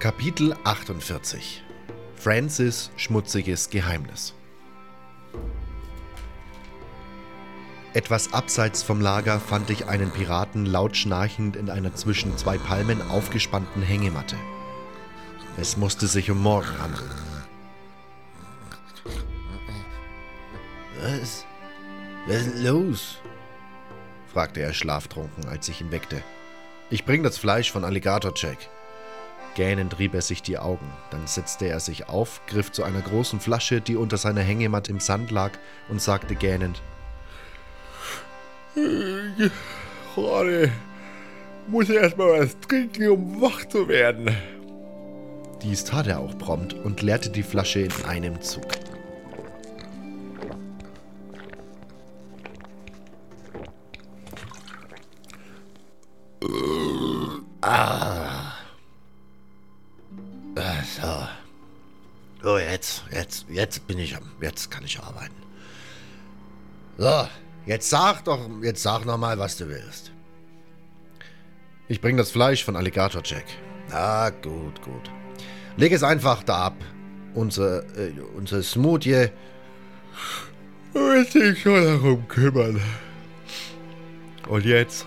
Kapitel 48 Francis schmutziges Geheimnis Etwas abseits vom Lager fand ich einen Piraten laut schnarchend in einer zwischen zwei Palmen aufgespannten Hängematte. Es musste sich um Morgen handeln. Was? Was ist denn los? fragte er schlaftrunken, als ich ihn weckte. Ich bring das Fleisch von Alligator Jack. Gähnend rieb er sich die Augen. Dann setzte er sich auf, griff zu einer großen Flasche, die unter seiner Hängematte im Sand lag, und sagte gähnend: Gerade muss erst mal was trinken, um wach zu werden. Dies tat er auch prompt und leerte die Flasche in einem Zug. Ah. So, jetzt, jetzt, jetzt bin ich am, jetzt kann ich arbeiten. So, jetzt sag doch, jetzt sag noch mal, was du willst. Ich bring das Fleisch von Alligator Jack. Ah, gut, gut. Leg es einfach da ab. Unser, äh, unser Smoothie wird sich schon darum kümmern. Und jetzt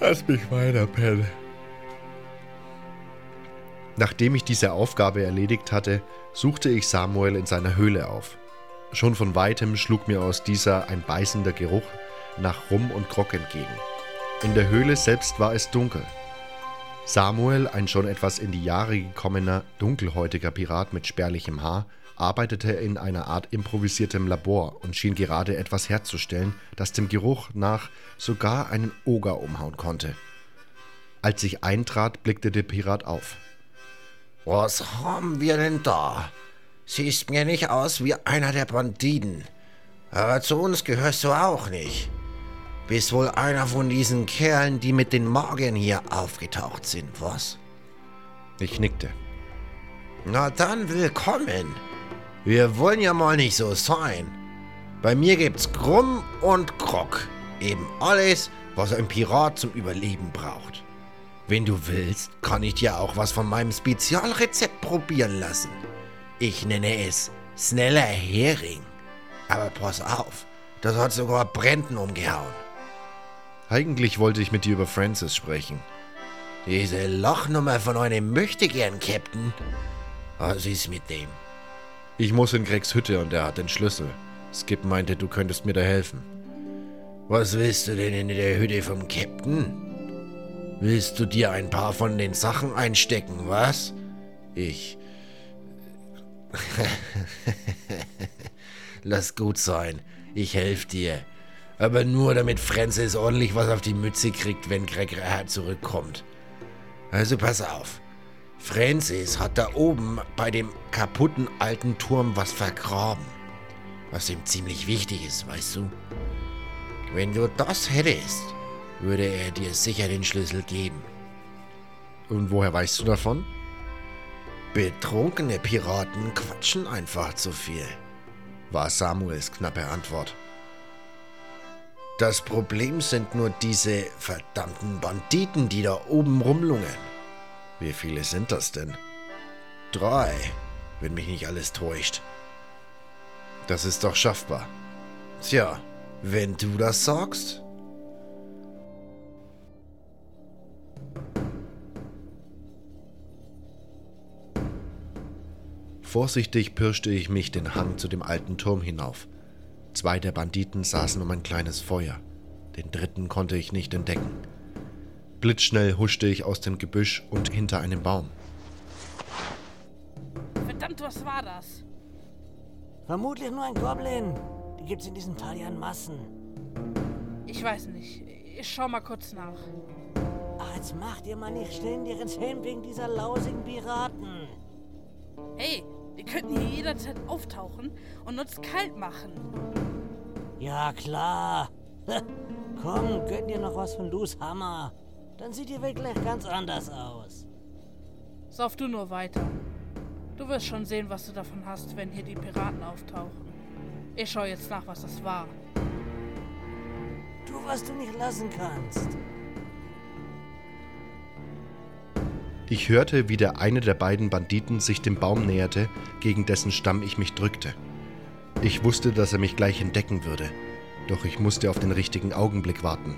lass mich weiter pennen. Nachdem ich diese Aufgabe erledigt hatte, suchte ich Samuel in seiner Höhle auf. Schon von weitem schlug mir aus dieser ein beißender Geruch nach Rum und Grog entgegen. In der Höhle selbst war es dunkel. Samuel, ein schon etwas in die Jahre gekommener, dunkelhäutiger Pirat mit spärlichem Haar, arbeitete in einer Art improvisiertem Labor und schien gerade etwas herzustellen, das dem Geruch nach sogar einen Oger umhauen konnte. Als ich eintrat, blickte der Pirat auf. Was haben wir denn da? Siehst mir nicht aus wie einer der Banditen. Aber zu uns gehörst du auch nicht. Bist wohl einer von diesen Kerlen, die mit den Magiern hier aufgetaucht sind, was? Ich nickte. Na dann willkommen. Wir wollen ja mal nicht so sein. Bei mir gibt's Krumm und Krog. Eben alles, was ein Pirat zum Überleben braucht. Wenn du willst, kann ich dir auch was von meinem Spezialrezept probieren lassen. Ich nenne es schneller Hering. Aber pass auf, das hat sogar Brenten umgehauen. Eigentlich wollte ich mit dir über Francis sprechen. Diese Lachnummer von einem Möchtegern, Captain. Was ist mit dem? Ich muss in Gregs Hütte und er hat den Schlüssel. Skip meinte, du könntest mir da helfen. Was willst du denn in der Hütte vom Captain? Willst du dir ein paar von den Sachen einstecken, was? Ich. Lass gut sein. Ich helfe dir. Aber nur damit Francis ordentlich was auf die Mütze kriegt, wenn Greg zurückkommt. Also pass auf. Francis hat da oben bei dem kaputten alten Turm was vergraben. Was ihm ziemlich wichtig ist, weißt du? Wenn du das hättest, würde er dir sicher den Schlüssel geben. Und woher weißt du davon? Betrunkene Piraten quatschen einfach zu viel, war Samuels knappe Antwort. Das Problem sind nur diese verdammten Banditen, die da oben rumlungern. Wie viele sind das denn? Drei, wenn mich nicht alles täuscht. Das ist doch schaffbar. Tja, wenn du das sagst. Vorsichtig pirschte ich mich den Hang zu dem alten Turm hinauf. Zwei der Banditen saßen um ein kleines Feuer. Den dritten konnte ich nicht entdecken. Blitzschnell huschte ich aus dem Gebüsch und hinter einem Baum. Verdammt, was war das? Vermutlich nur ein Goblin. Die gibt's in diesem Tal ja in Massen. Ich weiß nicht. Ich schau mal kurz nach. Ach, jetzt macht ihr mal nicht ständig ins Helm wegen dieser lausigen Piraten. Hey, könnten hier jederzeit auftauchen und uns kalt machen. Ja, klar. Komm, gönn dir noch was von Lus Hammer. Dann sieht die Welt gleich ganz anders aus. Sauf du nur weiter. Du wirst schon sehen, was du davon hast, wenn hier die Piraten auftauchen. Ich schau jetzt nach, was das war. Tu, was du nicht lassen kannst. Ich hörte, wie der eine der beiden Banditen sich dem Baum näherte, gegen dessen Stamm ich mich drückte. Ich wusste, dass er mich gleich entdecken würde, doch ich musste auf den richtigen Augenblick warten.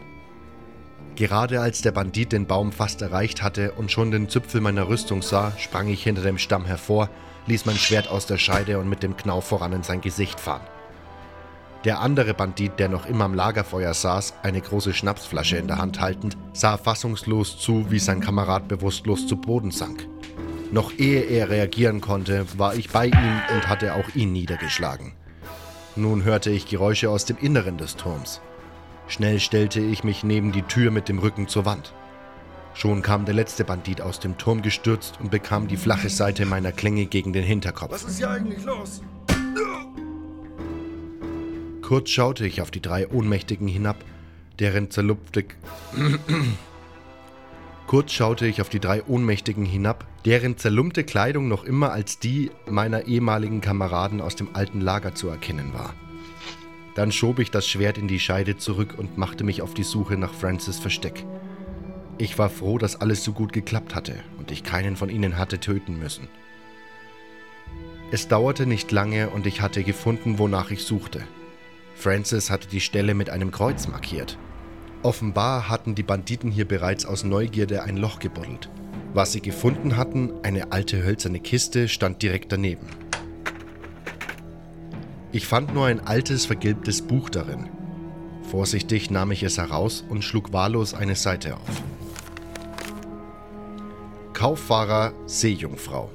Gerade als der Bandit den Baum fast erreicht hatte und schon den Zipfel meiner Rüstung sah, sprang ich hinter dem Stamm hervor, ließ mein Schwert aus der Scheide und mit dem Knauf voran in sein Gesicht fahren. Der andere Bandit, der noch immer am Lagerfeuer saß, eine große Schnapsflasche in der Hand haltend, sah fassungslos zu, wie sein Kamerad bewusstlos zu Boden sank. Noch ehe er reagieren konnte, war ich bei ihm und hatte auch ihn niedergeschlagen. Nun hörte ich Geräusche aus dem Inneren des Turms. Schnell stellte ich mich neben die Tür mit dem Rücken zur Wand. Schon kam der letzte Bandit aus dem Turm gestürzt und bekam die flache Seite meiner Klinge gegen den Hinterkopf. Was ist hier eigentlich los? Kurz schaute ich auf die drei Ohnmächtigen hinab, deren zerlupfte... Kurz schaute ich auf die drei Ohnmächtigen hinab, deren zerlumpte Kleidung noch immer als die meiner ehemaligen Kameraden aus dem alten Lager zu erkennen war. Dann schob ich das Schwert in die Scheide zurück und machte mich auf die Suche nach Francis Versteck. Ich war froh, dass alles so gut geklappt hatte und ich keinen von ihnen hatte töten müssen. Es dauerte nicht lange und ich hatte gefunden, wonach ich suchte. Francis hatte die Stelle mit einem Kreuz markiert. Offenbar hatten die Banditen hier bereits aus Neugierde ein Loch gebuddelt. Was sie gefunden hatten, eine alte hölzerne Kiste, stand direkt daneben. Ich fand nur ein altes, vergilbtes Buch darin. Vorsichtig nahm ich es heraus und schlug wahllos eine Seite auf. Kauffahrer Seejungfrau.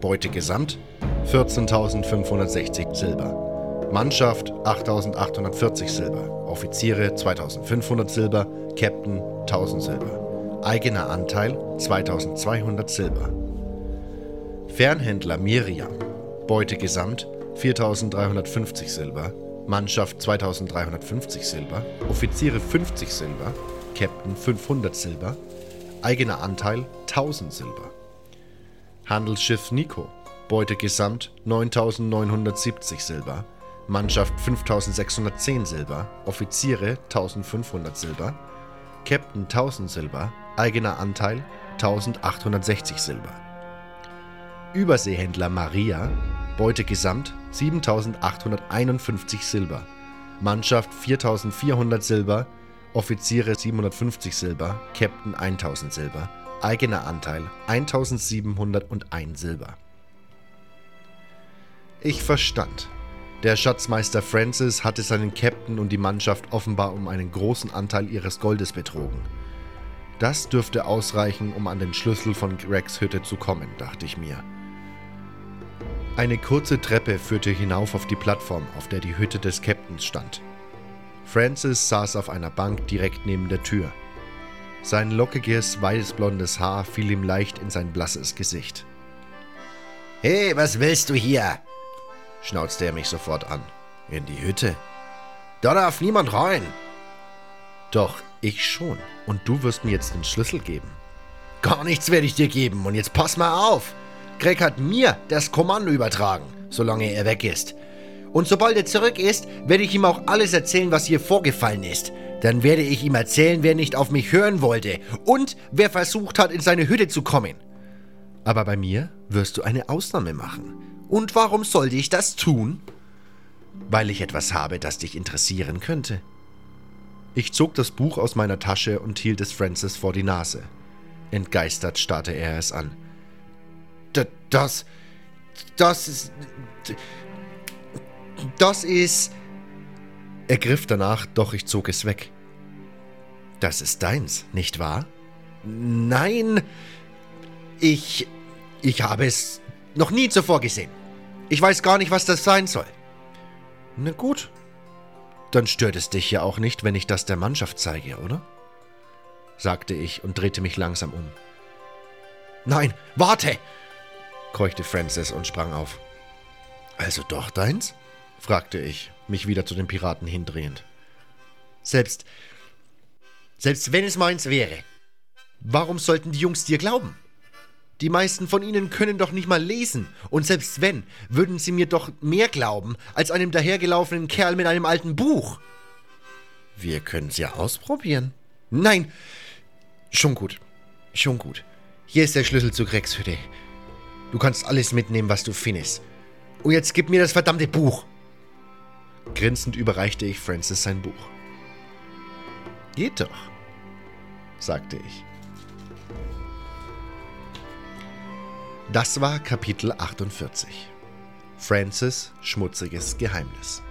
Beute gesamt 14.560 Silber. Mannschaft 8840 Silber, Offiziere 2500 Silber, Captain 1000 Silber. Eigener Anteil 2200 Silber. Fernhändler Miriam, Beute gesamt 4350 Silber, Mannschaft 2350 Silber, Offiziere 50 Silber, Captain 500 Silber, eigener Anteil 1000 Silber. Handelsschiff Nico, Beute gesamt 9970 Silber, Mannschaft 5610 Silber, Offiziere 1500 Silber, Captain 1000 Silber, eigener Anteil 1860 Silber. Überseehändler Maria, Beute gesamt 7851 Silber, Mannschaft 4400 Silber, Offiziere 750 Silber, Captain 1000 Silber, eigener Anteil 1701 Silber. Ich verstand, der Schatzmeister Francis hatte seinen Captain und die Mannschaft offenbar um einen großen Anteil ihres Goldes betrogen. Das dürfte ausreichen, um an den Schlüssel von Gregs Hütte zu kommen, dachte ich mir. Eine kurze Treppe führte hinauf auf die Plattform, auf der die Hütte des Captains stand. Francis saß auf einer Bank direkt neben der Tür. Sein lockiges, weißblondes Haar fiel ihm leicht in sein blasses Gesicht. Hey, was willst du hier? Schnauzte er mich sofort an. In die Hütte. Da darf niemand rein. Doch, ich schon. Und du wirst mir jetzt den Schlüssel geben. Gar nichts werde ich dir geben. Und jetzt pass mal auf. Greg hat mir das Kommando übertragen, solange er weg ist. Und sobald er zurück ist, werde ich ihm auch alles erzählen, was hier vorgefallen ist. Dann werde ich ihm erzählen, wer nicht auf mich hören wollte und wer versucht hat, in seine Hütte zu kommen. Aber bei mir wirst du eine Ausnahme machen. Und warum sollte ich das tun? Weil ich etwas habe, das dich interessieren könnte. Ich zog das Buch aus meiner Tasche und hielt es Francis vor die Nase. Entgeistert starrte er es an. D das. Das ist. Das ist. Er griff danach, doch ich zog es weg. Das ist deins, nicht wahr? Nein. Ich. Ich habe es noch nie zuvor gesehen. Ich weiß gar nicht, was das sein soll. Na gut. Dann stört es dich ja auch nicht, wenn ich das der Mannschaft zeige, oder? sagte ich und drehte mich langsam um. Nein, warte! keuchte Francis und sprang auf. Also doch deins? fragte ich, mich wieder zu den Piraten hindrehend. Selbst. Selbst wenn es meins wäre. Warum sollten die Jungs dir glauben? Die meisten von ihnen können doch nicht mal lesen. Und selbst wenn, würden sie mir doch mehr glauben als einem dahergelaufenen Kerl mit einem alten Buch. Wir können es ja ausprobieren. Nein. Schon gut. Schon gut. Hier ist der Schlüssel zur Kreckszhütte. Du kannst alles mitnehmen, was du findest. Und jetzt gib mir das verdammte Buch. Grinsend überreichte ich Francis sein Buch. Geht doch, sagte ich. Das war Kapitel 48. Francis schmutziges Geheimnis.